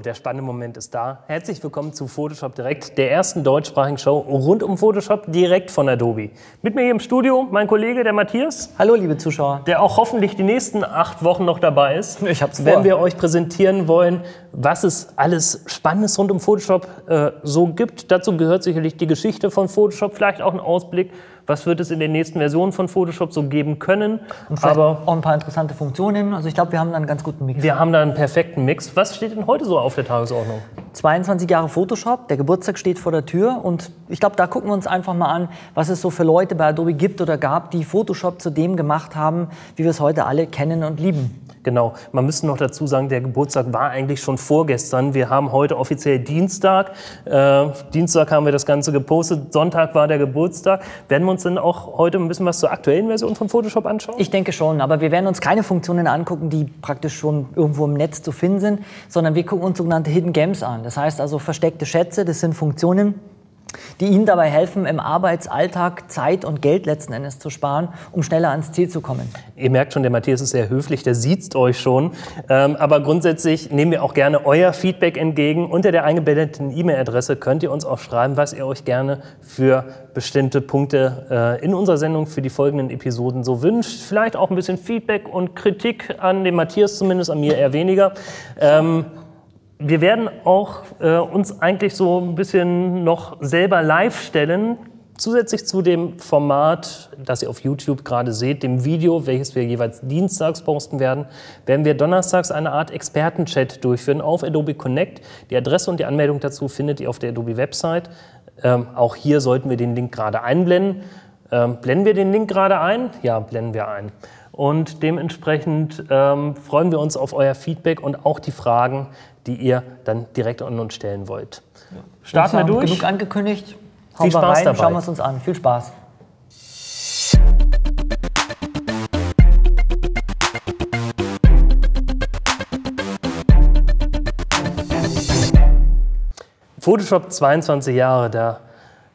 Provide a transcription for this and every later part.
So, der spannende Moment ist da. Herzlich willkommen zu Photoshop Direkt, der ersten deutschsprachigen Show rund um Photoshop direkt von Adobe. Mit mir hier im Studio mein Kollege, der Matthias. Hallo, liebe Zuschauer. Der auch hoffentlich die nächsten acht Wochen noch dabei ist. Ich hab's vor. Wenn wir euch präsentieren wollen, was es alles Spannendes rund um Photoshop äh, so gibt. Dazu gehört sicherlich die Geschichte von Photoshop, vielleicht auch ein Ausblick was wird es in den nächsten Versionen von Photoshop so geben können. Und aber auch ein paar interessante Funktionen. Also ich glaube, wir haben da einen ganz guten Mix. Wir haben da einen perfekten Mix. Was steht denn heute so auf der Tagesordnung? 22 Jahre Photoshop, der Geburtstag steht vor der Tür und ich glaube, da gucken wir uns einfach mal an, was es so für Leute bei Adobe gibt oder gab, die Photoshop zu dem gemacht haben, wie wir es heute alle kennen und lieben. Genau, man müsste noch dazu sagen, der Geburtstag war eigentlich schon vorgestern. Wir haben heute offiziell Dienstag. Äh, Dienstag haben wir das Ganze gepostet. Sonntag war der Geburtstag. Werden wir uns denn auch heute ein bisschen was zur aktuellen Version von Photoshop anschauen? Ich denke schon, aber wir werden uns keine Funktionen angucken, die praktisch schon irgendwo im Netz zu finden sind, sondern wir gucken uns sogenannte Hidden Games an. Das heißt also versteckte Schätze, das sind Funktionen, die Ihnen dabei helfen, im Arbeitsalltag Zeit und Geld letzten Endes zu sparen, um schneller ans Ziel zu kommen. Ihr merkt schon, der Matthias ist sehr höflich, der sieht euch schon. Ähm, aber grundsätzlich nehmen wir auch gerne euer Feedback entgegen. Unter der eingebetteten E-Mail-Adresse könnt ihr uns auch schreiben, was ihr euch gerne für bestimmte Punkte äh, in unserer Sendung für die folgenden Episoden so wünscht. Vielleicht auch ein bisschen Feedback und Kritik an den Matthias zumindest, an mir eher weniger. Ähm, wir werden auch äh, uns eigentlich so ein bisschen noch selber live stellen, zusätzlich zu dem Format, das ihr auf YouTube gerade seht, dem Video, welches wir jeweils dienstags posten werden, werden wir donnerstags eine Art Expertenchat durchführen auf Adobe Connect. Die Adresse und die Anmeldung dazu findet ihr auf der Adobe Website. Ähm, auch hier sollten wir den Link gerade einblenden. Ähm, blenden wir den Link gerade ein? Ja, blenden wir ein. Und dementsprechend ähm, freuen wir uns auf euer Feedback und auch die Fragen, die ihr dann direkt an uns stellen wollt. Ja. Starten wir durch. Genug angekündigt. Hauen Viel Spaß rein, dabei. Schauen wir es uns an. Viel Spaß. Photoshop 22 Jahre, da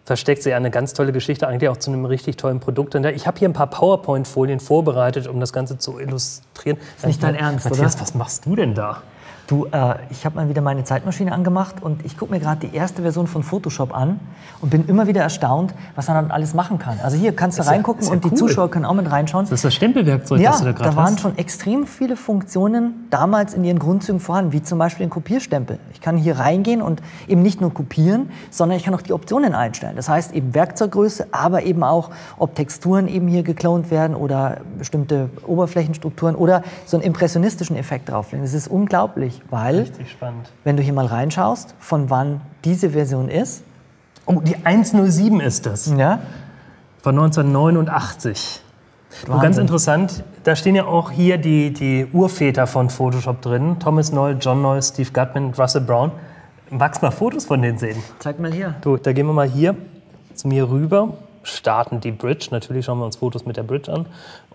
versteckt sich eine ganz tolle Geschichte, eigentlich auch zu einem richtig tollen Produkt. Ich habe hier ein paar PowerPoint-Folien vorbereitet, um das Ganze zu illustrieren. Das ist nicht dein Ernst, Matthias, oder? was machst du denn da? Du, äh, ich habe mal wieder meine Zeitmaschine angemacht und ich gucke mir gerade die erste Version von Photoshop an und bin immer wieder erstaunt, was man dann alles machen kann. Also hier kannst du ja, reingucken ja und cool. die Zuschauer können auch mit reinschauen. Das ist das Stempelwerkzeug, ja, das du da gerade hast. da waren schon extrem viele Funktionen damals in ihren Grundzügen vorhanden, wie zum Beispiel ein Kopierstempel. Ich kann hier reingehen und eben nicht nur kopieren, sondern ich kann auch die Optionen einstellen. Das heißt eben Werkzeuggröße, aber eben auch, ob Texturen eben hier geklont werden oder bestimmte Oberflächenstrukturen oder so einen impressionistischen Effekt drauflegen. Das ist unglaublich weil, Richtig spannend. wenn du hier mal reinschaust, von wann diese Version ist. Oh, die 107 ist das. Ja. Von 1989. Und ganz interessant, da stehen ja auch hier die, die Urväter von Photoshop drin. Thomas Noll, John Noll, Steve Gutman, Russell Brown. Magst du mal Fotos von denen sehen? Zeig mal hier. Du, da gehen wir mal hier zu mir rüber, starten die Bridge. Natürlich schauen wir uns Fotos mit der Bridge an.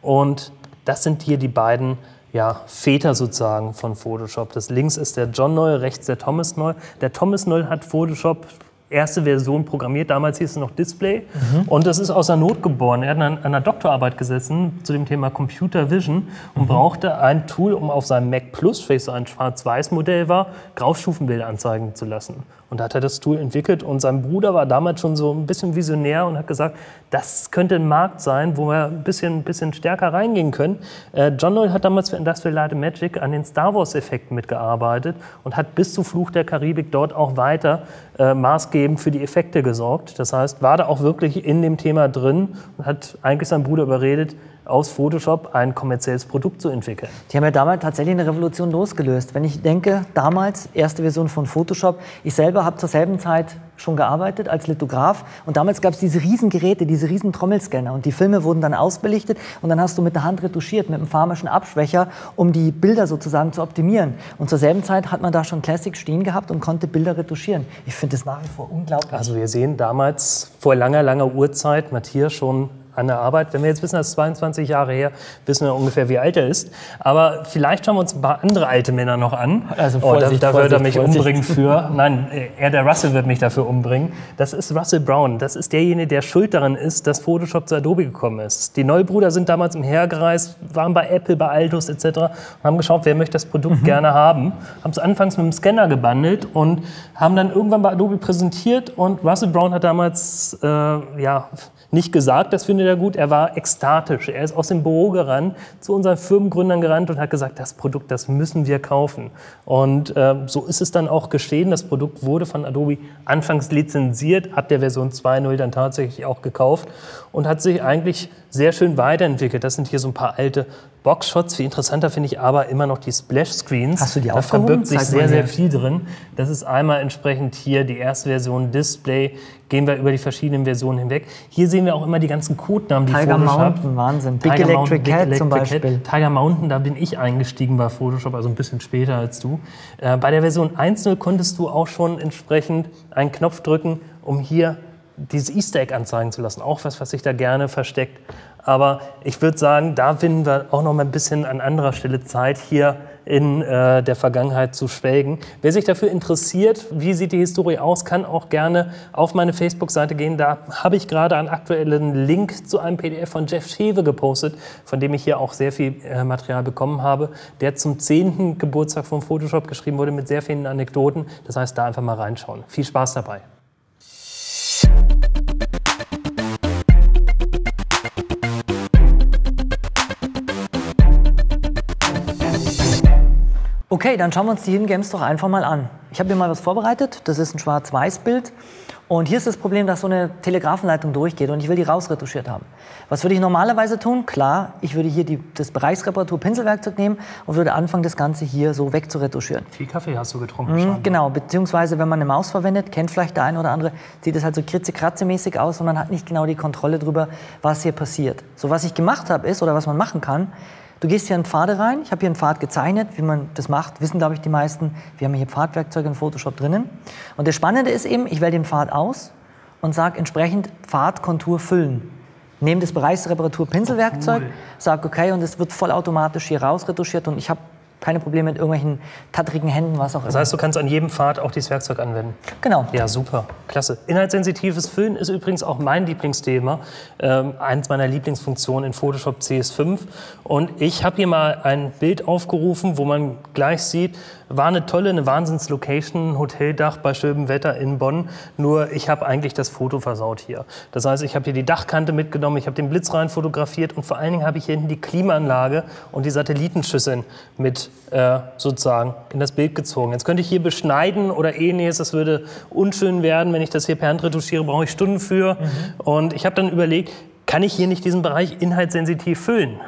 Und das sind hier die beiden ja, Väter sozusagen von Photoshop. Das links ist der John Noll, rechts der Thomas Noll. Der Thomas Noll hat Photoshop erste Version programmiert. Damals hieß es noch Display. Mhm. Und das ist aus der Not geboren. Er hat an einer Doktorarbeit gesessen zu dem Thema Computer Vision und mhm. brauchte ein Tool, um auf seinem Mac Plus, welches so ein Schwarz-Weiß-Modell war, Graustufenbilder anzeigen zu lassen. Und da hat er das Tool entwickelt und sein Bruder war damals schon so ein bisschen visionär und hat gesagt, das könnte ein Markt sein, wo wir ein bisschen, ein bisschen stärker reingehen können. Äh, John Noll hat damals für Industrial Light and Magic an den Star Wars-Effekten mitgearbeitet und hat bis zu Fluch der Karibik dort auch weiter äh, maßgebend für die Effekte gesorgt. Das heißt, war da auch wirklich in dem Thema drin und hat eigentlich seinen Bruder überredet, aus Photoshop ein kommerzielles Produkt zu entwickeln. Die haben ja damals tatsächlich eine Revolution losgelöst. Wenn ich denke, damals, erste Version von Photoshop, ich selber habe zur selben Zeit schon gearbeitet als Lithograf und damals gab es diese riesen Geräte, diese riesen Trommelscanner und die Filme wurden dann ausbelichtet und dann hast du mit der Hand retuschiert, mit einem pharmischen Abschwächer, um die Bilder sozusagen zu optimieren. Und zur selben Zeit hat man da schon Classic stehen gehabt und konnte Bilder retuschieren. Ich finde das nach wie vor unglaublich. Also wir sehen damals vor langer, langer Urzeit Matthias schon an der Arbeit. Wenn wir jetzt wissen, das ist 22 Jahre her, wissen wir ungefähr, wie alt er ist. Aber vielleicht schauen wir uns ein paar andere alte Männer noch an. Also oh, da, Vorsicht, da wird er mich Vorsicht, umbringen für. Nein, er, der Russell, wird mich dafür umbringen. Das ist Russell Brown. Das ist derjenige, der schuld daran ist, dass Photoshop zu Adobe gekommen ist. Die Neubrüder sind damals umhergereist, waren bei Apple, bei Altus etc. und haben geschaut, wer möchte das Produkt gerne haben. Haben es anfangs mit dem Scanner gebundelt und haben dann irgendwann bei Adobe präsentiert und Russell Brown hat damals äh, ja, nicht gesagt, das findet er gut, er war ekstatisch. Er ist aus dem Büro gerannt, zu unseren Firmengründern gerannt und hat gesagt, das Produkt, das müssen wir kaufen. Und äh, so ist es dann auch geschehen. Das Produkt wurde von Adobe anfangs lizenziert, ab der Version 2.0 dann tatsächlich auch gekauft und hat sich eigentlich sehr schön weiterentwickelt. Das sind hier so ein paar alte Boxshots. Viel interessanter finde ich aber immer noch die Splash-Screens. Hast du die Da aufgehoben? verbirgt sich Zeig sehr, mal sehr her. viel drin. Das ist einmal entsprechend hier die erste Version Display. Gehen wir über die verschiedenen Versionen hinweg. Hier sehen wir auch immer die ganzen Codenamen, die Tiger Photoshop Mountain, Wahnsinn. Big Tiger Electric Mountain, Big Cat zum Electric Beispiel. Cat. Tiger Mountain, da bin ich eingestiegen bei Photoshop, also ein bisschen später als du. Äh, bei der Version 1.0 konntest du auch schon entsprechend einen Knopf drücken, um hier dieses Easter Egg anzeigen zu lassen. Auch was, was sich da gerne versteckt. Aber ich würde sagen, da finden wir auch noch mal ein bisschen an anderer Stelle Zeit, hier in äh, der Vergangenheit zu schwelgen. Wer sich dafür interessiert, wie sieht die Historie aus, kann auch gerne auf meine Facebook-Seite gehen. Da habe ich gerade einen aktuellen Link zu einem PDF von Jeff Schewe gepostet, von dem ich hier auch sehr viel äh, Material bekommen habe, der zum 10. Geburtstag von Photoshop geschrieben wurde mit sehr vielen Anekdoten. Das heißt, da einfach mal reinschauen. Viel Spaß dabei. Okay, dann schauen wir uns die Hidden Games doch einfach mal an. Ich habe hier mal was vorbereitet. Das ist ein Schwarz-Weiß-Bild. Und hier ist das Problem, dass so eine Telegrafenleitung durchgeht und ich will die rausretuschiert haben. Was würde ich normalerweise tun? Klar, ich würde hier die, das Bereichsreparatur-Pinselwerkzeug nehmen und würde anfangen, das Ganze hier so wegzuretuschieren. Viel Kaffee hast du getrunken. Mhm, genau, beziehungsweise wenn man eine Maus verwendet, kennt vielleicht der eine oder andere, sieht es halt so kritze-kratze-mäßig aus und man hat nicht genau die Kontrolle darüber, was hier passiert. So, was ich gemacht habe ist, oder was man machen kann, du gehst hier in Pfade rein, ich habe hier einen Pfad gezeichnet, wie man das macht, wissen glaube ich die meisten, wir haben hier Pfadwerkzeuge in Photoshop drinnen. Und das Spannende ist eben, ich wähle den Pfad aus und sage entsprechend Pfadkontur füllen. Nehme das Bereichsreparatur-Pinselwerkzeug, Cool. sage okay und es wird vollautomatisch hier rausretuschiert und ich habe keine Probleme mit irgendwelchen tattrigen Händen, was auch Das immer. heißt, du kannst an jedem Pfad auch dieses Werkzeug anwenden. Genau. Ja, super. Klasse. Inhaltssensitives Füllen ist übrigens auch mein Lieblingsthema. Ähm, eins meiner Lieblingsfunktionen in Photoshop CS5. Und ich habe hier mal ein Bild aufgerufen, wo man gleich sieht, war eine tolle, eine Wahnsinns-Location, ein Hoteldach bei schönem Wetter in Bonn. Nur ich habe eigentlich das Foto versaut hier. Das heißt, ich habe hier die Dachkante mitgenommen, ich habe den Blitz rein fotografiert und vor allen Dingen habe ich hier hinten die Klimaanlage und die Satellitenschüsseln mit äh, sozusagen in das Bild gezogen. Jetzt könnte ich hier beschneiden oder ähnliches. Das würde unschön werden. Wenn ich das hier per Hand retuschiere, brauche ich Stunden für. Und ich habe dann überlegt, kann ich hier nicht diesen Bereich inhaltssensitiv füllen?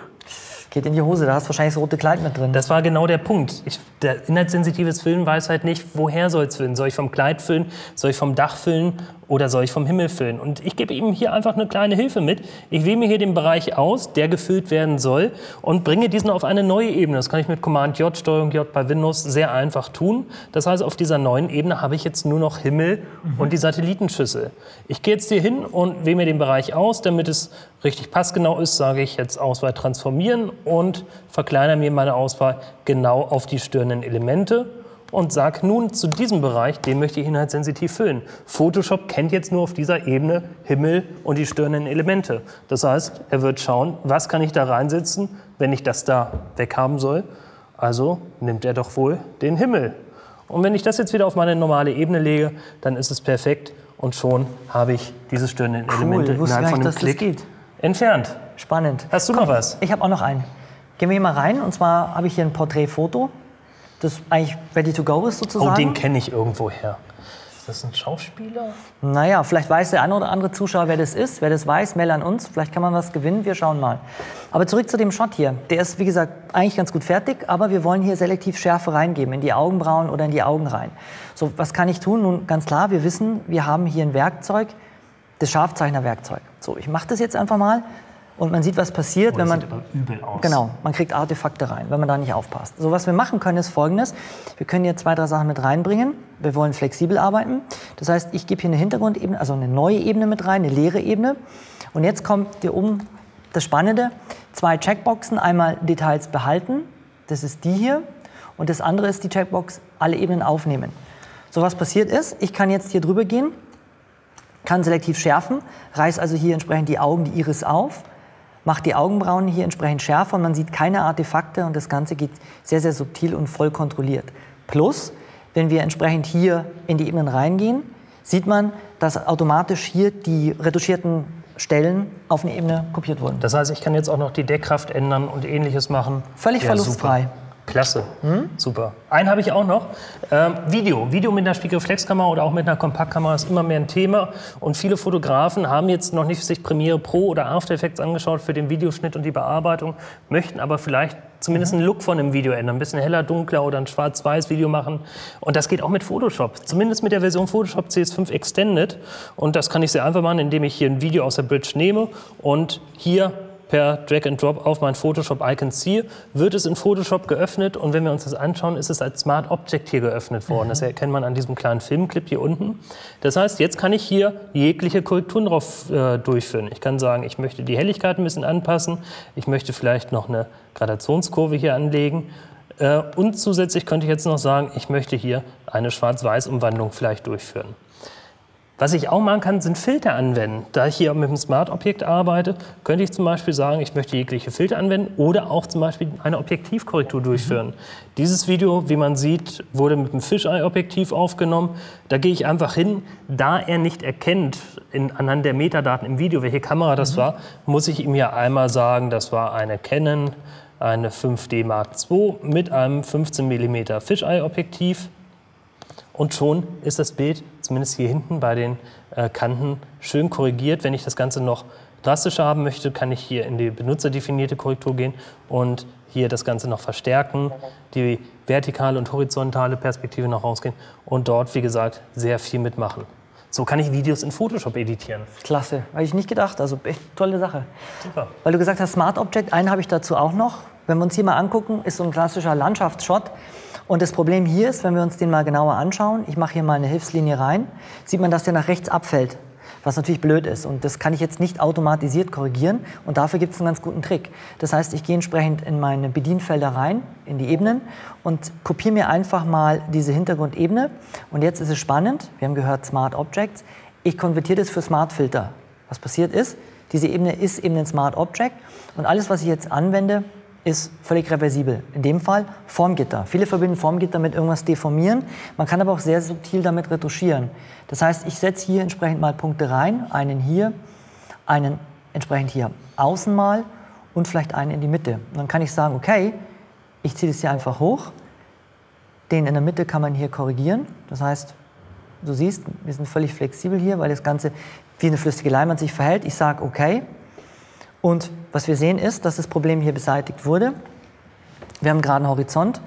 Geht in die Hose, da hast du wahrscheinlich das rote Kleid mit drin. Das war genau der Punkt. Ich, der inhaltssensitives Füllen weiß halt nicht, woher soll es füllen. Soll ich vom Kleid füllen? Soll ich vom Dach füllen? Oder soll ich vom Himmel füllen? Und ich gebe ihm hier einfach eine kleine Hilfe mit. Ich wähle mir hier den Bereich aus, der gefüllt werden soll und bringe diesen auf eine neue Ebene. Das kann ich mit Command J, Steuerung J bei Windows sehr einfach tun. Das heißt, auf dieser neuen Ebene habe ich jetzt nur noch Himmel und die Satellitenschüssel. Ich gehe jetzt hier hin und wähle mir den Bereich aus, damit es richtig passgenau ist, sage ich jetzt Auswahl transformieren und verkleinere mir meine Auswahl genau auf die störenden Elemente und sage nun zu diesem Bereich, den möchte ich inhaltssensitiv füllen. Photoshop kennt jetzt nur auf dieser Ebene Himmel und die störenden Elemente. Das heißt, er wird schauen, was kann ich da reinsetzen, wenn ich das da weghaben soll. Also nimmt er doch wohl den Himmel. Und wenn ich das jetzt wieder auf meine normale Ebene lege, dann ist es perfekt und schon habe ich diese störenden Elemente ich wusste innerhalb von einem das Klick geht. entfernt. Spannend. Hast du noch was? Ich habe auch noch einen. Gehen wir hier mal rein. Und zwar habe ich hier ein Porträtfoto, das eigentlich ready to go ist Oh, sozusagen. den kenne ich irgendwoher. Ist das ein Schauspieler? Naja, vielleicht weiß der eine oder andere Zuschauer, wer das ist. Wer das weiß, mail an uns. Vielleicht kann man was gewinnen. Wir schauen mal. Aber zurück zu dem Shot hier. Der ist, wie gesagt, eigentlich ganz gut fertig, aber wir wollen hier selektiv Schärfe reingeben, in die Augenbrauen oder in die Augen rein. So, was kann ich tun? Nun, ganz klar, wir wissen, wir haben hier ein Werkzeug, das Scharfzeichnerwerkzeug. So, ich mache das jetzt einfach mal und man sieht, was passiert, Oh, wenn man... sieht aber übel aus. Genau, man kriegt Artefakte rein, wenn man da nicht aufpasst. So, was wir machen können, ist folgendes. Wir können hier zwei, drei Sachen mit reinbringen. Wir wollen flexibel arbeiten. Das heißt, ich gebe hier eine Hintergrundebene, also eine neue Ebene mit rein, eine leere Ebene. Und jetzt kommt hier oben das Spannende. Zwei Checkboxen, einmal Details behalten, das ist die hier. Und das andere ist die Checkbox, alle Ebenen aufnehmen. So was passiert ist, ich kann jetzt hier drüber gehen, kann selektiv schärfen, reiß also hier entsprechend die Augen, die Iris auf, macht die Augenbrauen hier entsprechend schärfer und man sieht keine Artefakte und das Ganze geht sehr, sehr subtil und voll kontrolliert. Plus, wenn wir entsprechend hier in die Ebenen reingehen, sieht man, dass automatisch hier die retuschierten Stellen auf eine Ebene kopiert wurden. Das heißt, ich kann jetzt auch noch die Deckkraft ändern und ähnliches machen. Völlig Ja, verlustfrei. super. Klasse, super. Einen habe ich auch noch. Ähm, Video. Video mit einer Spiegelreflexkamera oder auch mit einer Kompaktkamera ist immer mehr ein Thema. Und viele Fotografen haben jetzt noch nicht sich Premiere Pro oder After Effects angeschaut für den Videoschnitt und die Bearbeitung, möchten aber vielleicht zumindest einen Look von einem Video ändern. Ein bisschen heller, dunkler oder ein Schwarz-Weiß-Video machen. Und das geht auch mit Photoshop. Zumindest mit der Version Photoshop CS5 Extended. Und das kann ich sehr einfach machen, indem ich hier ein Video aus der Bridge nehme und hier per Drag and Drop auf mein Photoshop-Icon ziehe, wird es in Photoshop geöffnet und wenn wir uns das anschauen, ist es als Smart Object hier geöffnet worden. Das erkennt man an diesem kleinen Filmclip hier unten. Das heißt, jetzt kann ich hier jegliche Korrekturen drauf äh, durchführen. Ich kann sagen, ich möchte die Helligkeit ein bisschen anpassen, ich möchte vielleicht noch eine Gradationskurve hier anlegen äh, und zusätzlich könnte ich jetzt noch sagen, ich möchte hier eine Schwarz-Weiß-Umwandlung vielleicht durchführen. Was ich auch machen kann, sind Filter anwenden. Da ich hier mit einem Smart-Objekt arbeite, könnte ich zum Beispiel sagen, ich möchte jegliche Filter anwenden oder auch zum Beispiel eine Objektivkorrektur durchführen. Dieses Video, wie man sieht, wurde mit einem Fisheye-Objektiv aufgenommen. Da gehe ich einfach hin. Da er nicht erkennt, in, anhand der Metadaten im Video, welche Kamera das war, muss ich ihm ja einmal sagen, das war eine Canon, eine 5D Mark II mit einem 15 mm Fisheye-Objektiv. Und schon ist das Bild, zumindest hier hinten bei den äh, Kanten, schön korrigiert. Wenn ich das Ganze noch drastischer haben möchte, kann ich hier in die benutzerdefinierte Korrektur gehen und hier das Ganze noch verstärken, die vertikale und horizontale Perspektive noch rausgehen und dort, wie gesagt, sehr viel mitmachen. So kann ich Videos in Photoshop editieren. Klasse, habe ich nicht gedacht. Also echt tolle Sache. Super. Weil du gesagt hast, Smart Object, einen habe ich dazu auch noch. Wenn wir uns hier mal angucken, ist so ein klassischer Landschaftsshot. Und das Problem hier ist, wenn wir uns den mal genauer anschauen, ich mache hier mal eine Hilfslinie rein, sieht man, dass der nach rechts abfällt. Was natürlich blöd ist. Und das kann ich jetzt nicht automatisiert korrigieren. Und dafür gibt es einen ganz guten Trick. Das heißt, ich gehe entsprechend in meine Bedienfelder rein, in die Ebenen und kopiere mir einfach mal diese Hintergrundebene. Und jetzt ist es spannend. Wir haben gehört Smart Objects. Ich konvertiere das für Smart Filter. Was passiert ist, diese Ebene ist eben ein Smart Object. Und alles, was ich jetzt anwende, ist völlig reversibel. In dem Fall Formgitter. Viele verbinden Formgitter mit irgendwas deformieren. Man kann aber auch sehr subtil damit retuschieren. Das heißt, ich setze hier entsprechend mal Punkte rein, einen hier, einen entsprechend hier außen mal und vielleicht einen in die Mitte. Und dann kann ich sagen, okay, ich ziehe das hier einfach hoch. Den in der Mitte kann man hier korrigieren. Das heißt, du siehst, wir sind völlig flexibel hier, weil das Ganze wie eine flüssige Leinwand sich verhält. Ich sage, okay, und was wir sehen ist, dass das Problem hier beseitigt wurde. Wir haben gerade einen Horizont,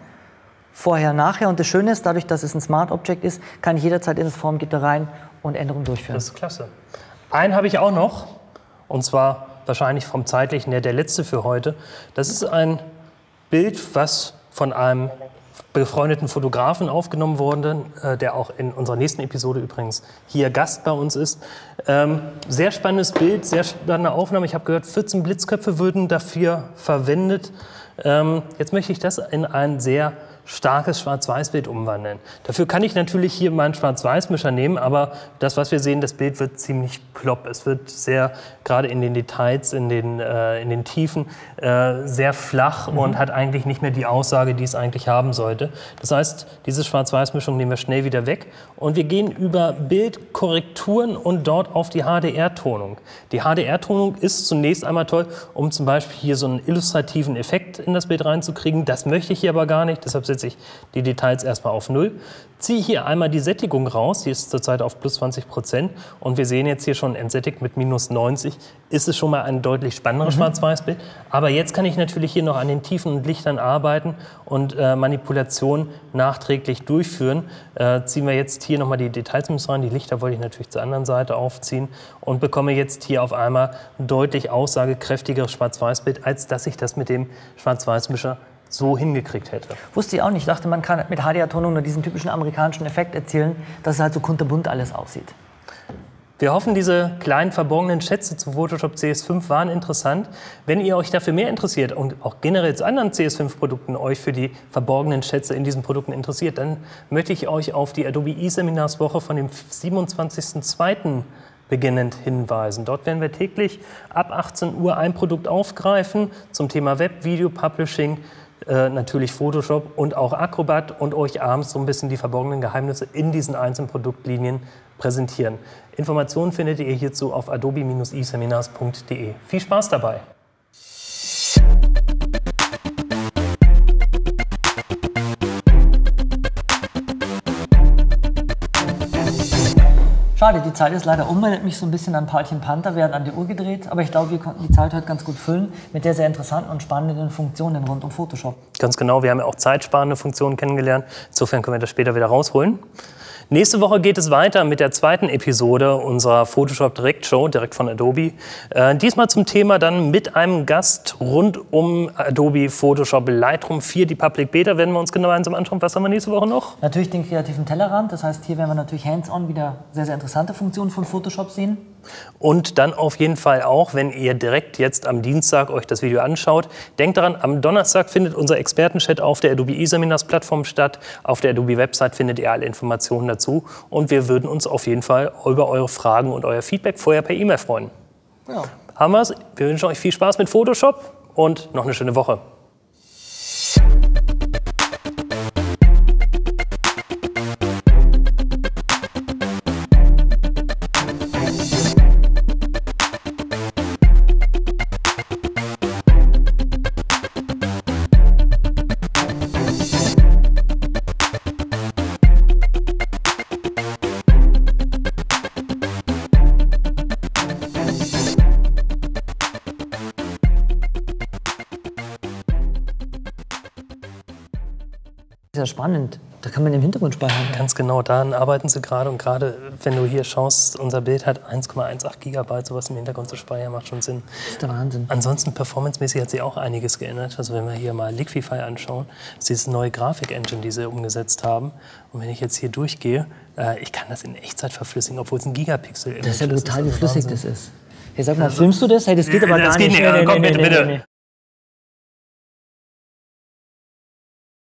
vorher, nachher. Und das Schöne ist, dadurch, dass es ein Smart Object ist, kann ich jederzeit in das Formgitter rein und Änderungen durchführen. Das ist klasse. Einen habe ich auch noch, und zwar wahrscheinlich vom zeitlichen her der letzte für heute. Das ist ein Bild, was von einem befreundeten Fotografen aufgenommen wurde, äh, der auch in unserer nächsten Episode übrigens hier Gast bei uns ist. Ähm, sehr spannendes Bild, sehr spannende Aufnahme. Ich habe gehört, 14 Blitzköpfe würden dafür verwendet. Ähm, jetzt möchte ich das in ein sehr starkes Schwarz-Weiß-Bild umwandeln. Dafür kann ich natürlich hier meinen Schwarz-Weiß-Mischer nehmen, aber das, was wir sehen, das Bild wird ziemlich plopp. Es wird sehr, gerade in den Details, in den, äh, in den Tiefen, äh, sehr flach und hat eigentlich nicht mehr die Aussage, die es eigentlich haben sollte. Das heißt, diese Schwarz-Weiß-Mischung nehmen wir schnell wieder weg und wir gehen über Bildkorrekturen und dort auf die HDR-Tonung. Die HDR-Tonung ist zunächst einmal toll, um zum Beispiel hier so einen illustrativen Effekt in das Bild reinzukriegen. Das möchte ich hier aber gar nicht, deshalb setze ich die Details erstmal auf Null. Ziehe hier einmal die Sättigung raus, die ist zurzeit auf plus 20 Prozent und wir sehen jetzt hier schon entsättigt mit minus 90, ist es schon mal ein deutlich spannenderes Schwarz-Weiß-Bild. Aber jetzt kann ich natürlich hier noch an den Tiefen und Lichtern arbeiten und äh, Manipulationen nachträglich durchführen. Äh, ziehen wir jetzt hier nochmal die Details mit rein, die Lichter wollte ich natürlich zur anderen Seite aufziehen und bekomme jetzt hier auf einmal ein deutlich aussagekräftigeres Schwarz-Weiß-Bild, als dass ich das mit dem Schwarz-Weiß-Mischer so hingekriegt hätte. Wusste ich auch nicht. Ich dachte, man kann mit HDR-Tonung nur diesen typischen amerikanischen Effekt erzielen, dass es halt so kunterbunt alles aussieht. Wir hoffen, diese kleinen verborgenen Schätze zu Photoshop CS5 waren interessant. Wenn ihr euch dafür mehr interessiert und auch generell zu anderen CS5-Produkten euch für die verborgenen Schätze in diesen Produkten interessiert, dann möchte ich euch auf die Adobe E-Seminarswoche von dem 27.02. beginnend hinweisen. Dort werden wir täglich ab 18 Uhr ein Produkt aufgreifen zum Thema Web, Video, Publishing, äh, natürlich Photoshop und auch Acrobat und euch abends so ein bisschen die verborgenen Geheimnisse in diesen einzelnen Produktlinien präsentieren. Informationen findet ihr hierzu auf adobe-eseminars.de. Viel Spaß dabei! Schade, die Zeit ist leider um. Erinnert mich so ein bisschen an Paulchen Panther, werden an die Uhr gedreht. Aber ich glaube, wir konnten die Zeit heute ganz gut füllen mit der sehr interessanten und spannenden Funktionen rund um Photoshop. Ganz genau, wir haben ja auch zeitsparende Funktionen kennengelernt. Insofern können wir das später wieder rausholen. Nächste Woche geht es weiter mit der zweiten Episode unserer Photoshop Direct Show, direkt von Adobe. Äh, diesmal zum Thema dann mit einem Gast rund um Adobe Photoshop Lightroom 4, die Public Beta, werden wir uns gemeinsam anschauen. Was haben wir nächste Woche noch? Natürlich den kreativen Tellerrand. Das heißt, hier werden wir natürlich hands-on wieder sehr, sehr interessante Funktionen von Photoshop sehen. Und dann auf jeden Fall auch, wenn ihr direkt jetzt am Dienstag euch das Video anschaut, denkt daran, am Donnerstag findet unser Expertenchat auf der Adobe eSeminars Plattform statt. Auf der Adobe Website findet ihr alle Informationen dazu. Und wir würden uns auf jeden Fall über eure Fragen und euer Feedback vorher per E-Mail freuen. Ja. Haben wir's? Wir wünschen euch viel Spaß mit Photoshop und noch eine schöne Woche. Ja spannend. Da kann man im Hintergrund speichern. Ganz genau, daran arbeiten sie gerade. Und gerade wenn du hier schaust, unser Bild hat 1,18 Gigabyte, sowas im Hintergrund zu speichern, macht schon Sinn. Das ist der Wahnsinn. Ansonsten performancemäßig hat sich auch einiges geändert. Also wenn wir hier mal Liquify anschauen, das ist diese neue Grafik-Engine, die sie umgesetzt haben. Und wenn ich jetzt hier durchgehe, äh, ich kann das in Echtzeit verflüssigen, obwohl es ein Gigapixel ist. Das ist ja brutal, wie flüssig das ist. Hey, sag mal, filmst du das? Hey, das geht aber das gar geht nicht. nicht. Nee, Komm, nee, bitte, nee, bitte.